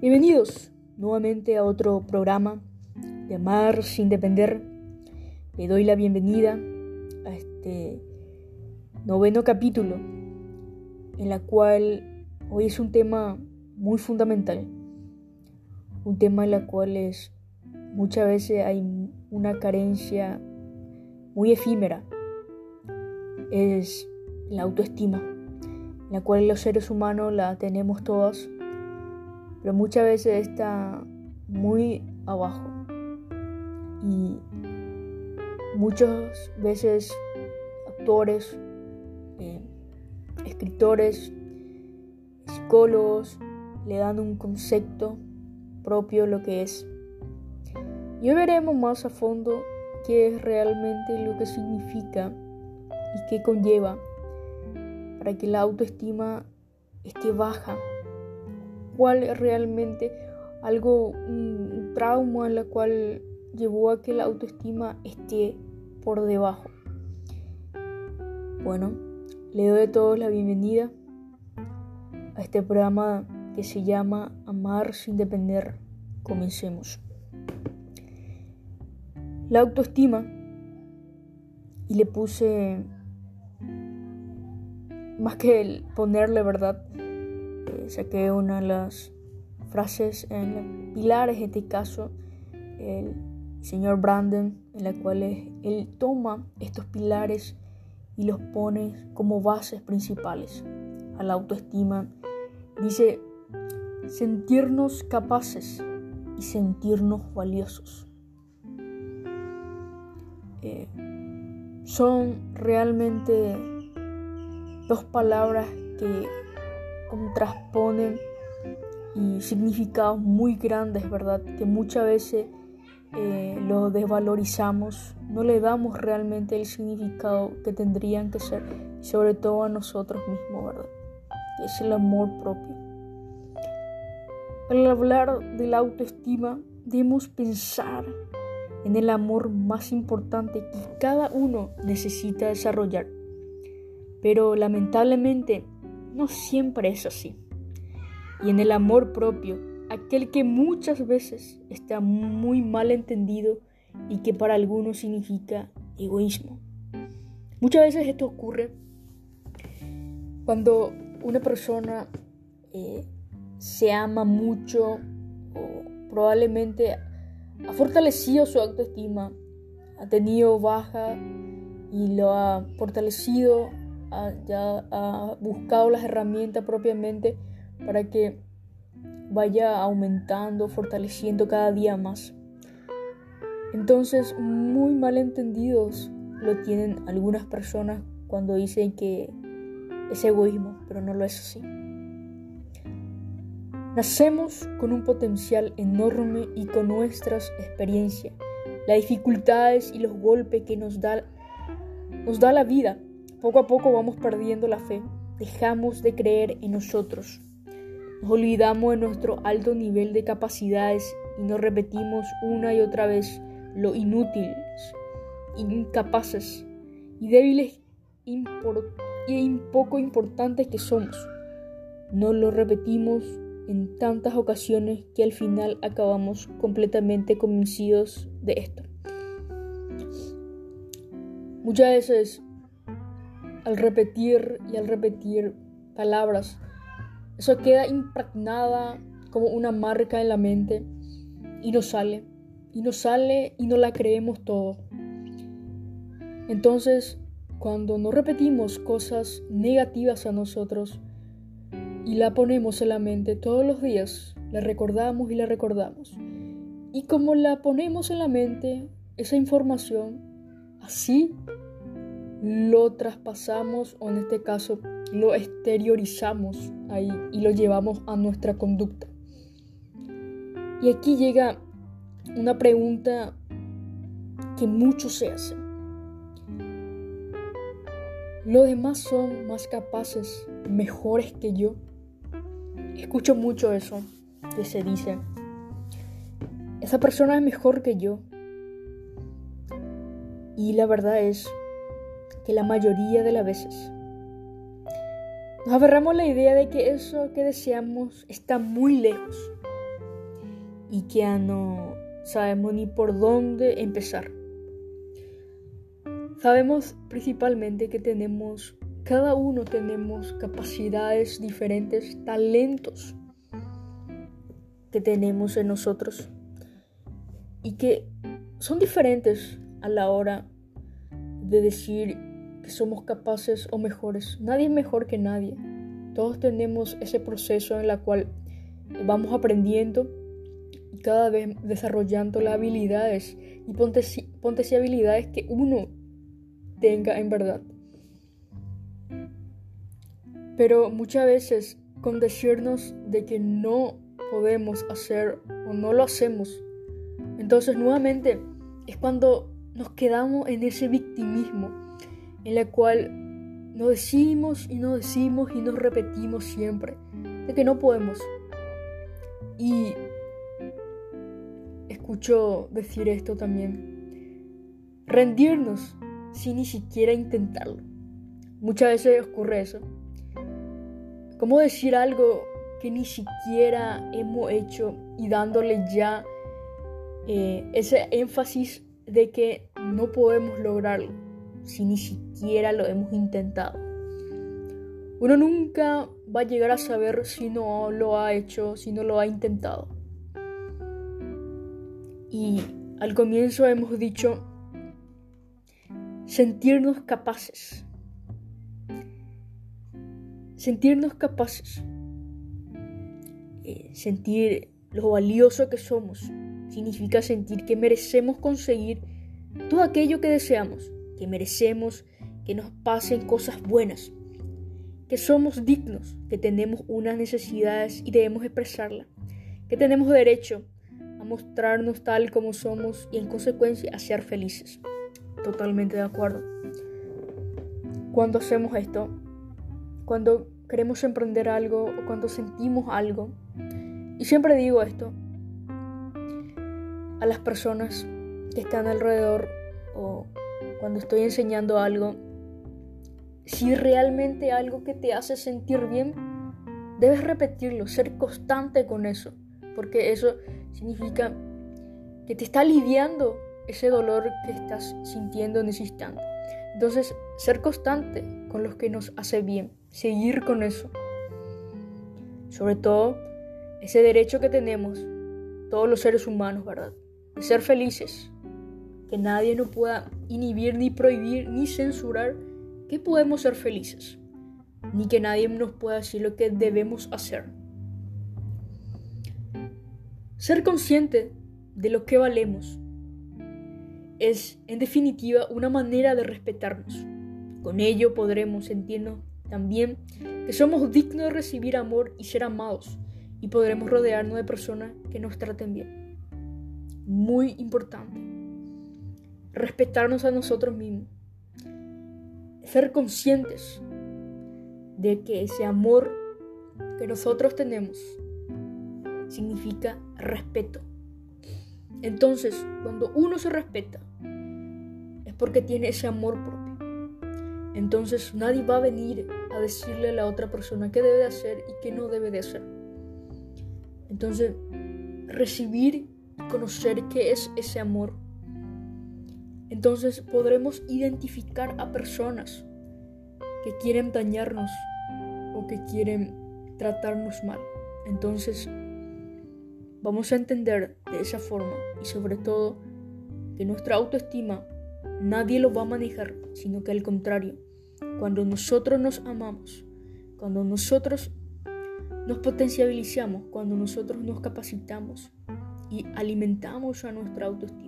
Bienvenidos nuevamente a otro programa de Amar sin depender. Le doy la bienvenida a este noveno capítulo en la cual hoy es un tema muy fundamental. Un tema en la cual es muchas veces hay una carencia muy efímera. Es la autoestima, en la cual los seres humanos la tenemos todas pero muchas veces está muy abajo. Y muchas veces actores, eh, escritores, psicólogos le dan un concepto propio lo que es. Y veremos más a fondo qué es realmente lo que significa y qué conlleva para que la autoestima esté baja cuál es realmente algo, un trauma en la cual llevó a que la autoestima esté por debajo. Bueno, le doy a todos la bienvenida a este programa que se llama Amar sin depender. Comencemos. La autoestima, y le puse más que el ponerle verdad, saqué una de las frases en pilares, en este caso, el señor Brandon, en la cual él toma estos pilares y los pone como bases principales a la autoestima. Dice, sentirnos capaces y sentirnos valiosos. Eh, son realmente dos palabras que contrasponen y significados muy grandes, ¿verdad? Que muchas veces eh, lo desvalorizamos, no le damos realmente el significado que tendrían que ser, sobre todo a nosotros mismos, ¿verdad? es el amor propio. Al hablar de la autoestima, debemos pensar en el amor más importante que cada uno necesita desarrollar. Pero lamentablemente no siempre es así. Y en el amor propio, aquel que muchas veces está muy mal entendido y que para algunos significa egoísmo. Muchas veces esto ocurre cuando una persona eh, se ama mucho o probablemente ha fortalecido su autoestima, ha tenido baja y lo ha fortalecido ya ha buscado las herramientas propiamente para que vaya aumentando, fortaleciendo cada día más. Entonces, muy mal entendidos lo tienen algunas personas cuando dicen que es egoísmo, pero no lo es así. Nacemos con un potencial enorme y con nuestras experiencias, las dificultades y los golpes que nos da, nos da la vida poco a poco vamos perdiendo la fe, dejamos de creer en nosotros, nos olvidamos de nuestro alto nivel de capacidades y nos repetimos una y otra vez lo inútiles, incapaces y débiles y poco importantes que somos. Nos lo repetimos en tantas ocasiones que al final acabamos completamente convencidos de esto. Muchas veces al repetir y al repetir palabras. Eso queda impregnada como una marca en la mente y nos sale, y nos sale y no la creemos todo. Entonces, cuando no repetimos cosas negativas a nosotros y la ponemos en la mente todos los días, la recordamos y la recordamos. Y como la ponemos en la mente, esa información, así lo traspasamos o en este caso lo exteriorizamos ahí y lo llevamos a nuestra conducta. Y aquí llega una pregunta que muchos se hacen. ¿Los demás son más capaces, mejores que yo? Escucho mucho eso que se dice. Esa persona es mejor que yo. Y la verdad es que la mayoría de las veces. Nos aferramos a la idea de que eso que deseamos está muy lejos y que ya no sabemos ni por dónde empezar. Sabemos principalmente que tenemos, cada uno tenemos capacidades diferentes, talentos que tenemos en nosotros y que son diferentes a la hora de decir somos capaces o mejores. Nadie es mejor que nadie. Todos tenemos ese proceso en el cual vamos aprendiendo y cada vez desarrollando las habilidades y ponte, habilidades que uno tenga en verdad. Pero muchas veces con decirnos de que no podemos hacer o no lo hacemos, entonces nuevamente es cuando nos quedamos en ese victimismo en el cual nos decimos y nos decimos y nos repetimos siempre de que no podemos. Y escucho decir esto también. Rendirnos sin ni siquiera intentarlo. Muchas veces ocurre eso. ¿Cómo decir algo que ni siquiera hemos hecho y dándole ya eh, ese énfasis de que no podemos lograrlo si ni siquiera lo hemos intentado. Uno nunca va a llegar a saber si no lo ha hecho, si no lo ha intentado. Y al comienzo hemos dicho sentirnos capaces. Sentirnos capaces. Eh, sentir lo valioso que somos, significa sentir que merecemos conseguir todo aquello que deseamos, que merecemos que nos pasen cosas buenas, que somos dignos, que tenemos unas necesidades y debemos expresarlas, que tenemos derecho a mostrarnos tal como somos y en consecuencia a ser felices. Totalmente de acuerdo. Cuando hacemos esto, cuando queremos emprender algo o cuando sentimos algo, y siempre digo esto, a las personas que están alrededor o cuando estoy enseñando algo, si realmente algo que te hace sentir bien, debes repetirlo, ser constante con eso, porque eso significa que te está aliviando ese dolor que estás sintiendo en ese. Entonces, ser constante con lo que nos hace bien, seguir con eso. Sobre todo, ese derecho que tenemos todos los seres humanos, ¿verdad? ser felices, que nadie nos pueda inhibir, ni prohibir, ni censurar que podemos ser felices, ni que nadie nos pueda decir lo que debemos hacer. Ser consciente de lo que valemos es, en definitiva, una manera de respetarnos. Con ello podremos sentirnos también que somos dignos de recibir amor y ser amados, y podremos rodearnos de personas que nos traten bien muy importante. Respetarnos a nosotros mismos. Ser conscientes de que ese amor que nosotros tenemos significa respeto. Entonces, cuando uno se respeta, es porque tiene ese amor propio. Entonces nadie va a venir a decirle a la otra persona qué debe de hacer y qué no debe de hacer. Entonces, recibir conocer qué es ese amor, entonces podremos identificar a personas que quieren dañarnos o que quieren tratarnos mal. Entonces vamos a entender de esa forma y sobre todo que nuestra autoestima nadie lo va a manejar, sino que al contrario, cuando nosotros nos amamos, cuando nosotros nos potencializamos, cuando nosotros nos capacitamos, y alimentamos a nuestra autoestima.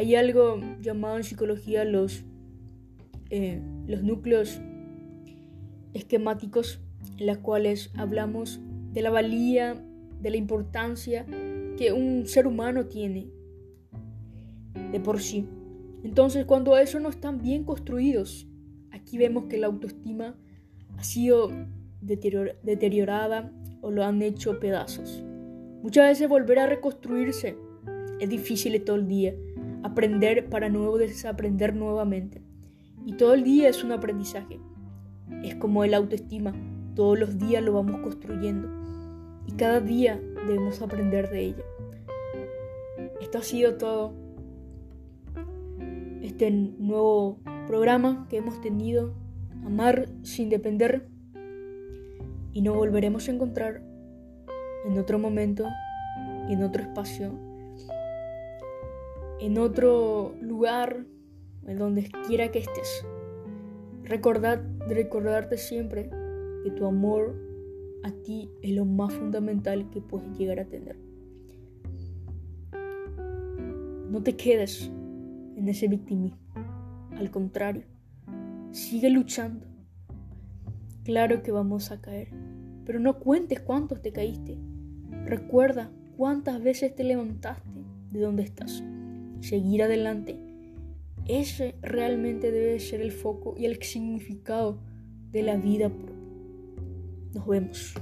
Hay algo llamado en psicología los, eh, los núcleos esquemáticos en los cuales hablamos de la valía, de la importancia que un ser humano tiene de por sí. Entonces, cuando eso no están bien construidos, aquí vemos que la autoestima ha sido deteriorada o lo han hecho pedazos. Muchas veces volver a reconstruirse es difícil todo el día. Aprender para nuevo desaprender nuevamente. Y todo el día es un aprendizaje. Es como el autoestima. Todos los días lo vamos construyendo. y cada día debemos aprender de ella. Esto ha sido todo. Este nuevo programa que hemos tenido, Amar sin depender, y nos volveremos a encontrar en otro momento, en otro espacio, en otro lugar, en donde quiera que estés. Recordad, recordarte siempre que tu amor a ti es lo más fundamental que puedes llegar a tener. No te quedes en ese victimismo. Al contrario, sigue luchando. Claro que vamos a caer, pero no cuentes cuántos te caíste. Recuerda cuántas veces te levantaste de donde estás. Seguir adelante. Ese realmente debe ser el foco y el significado de la vida. Nos vemos.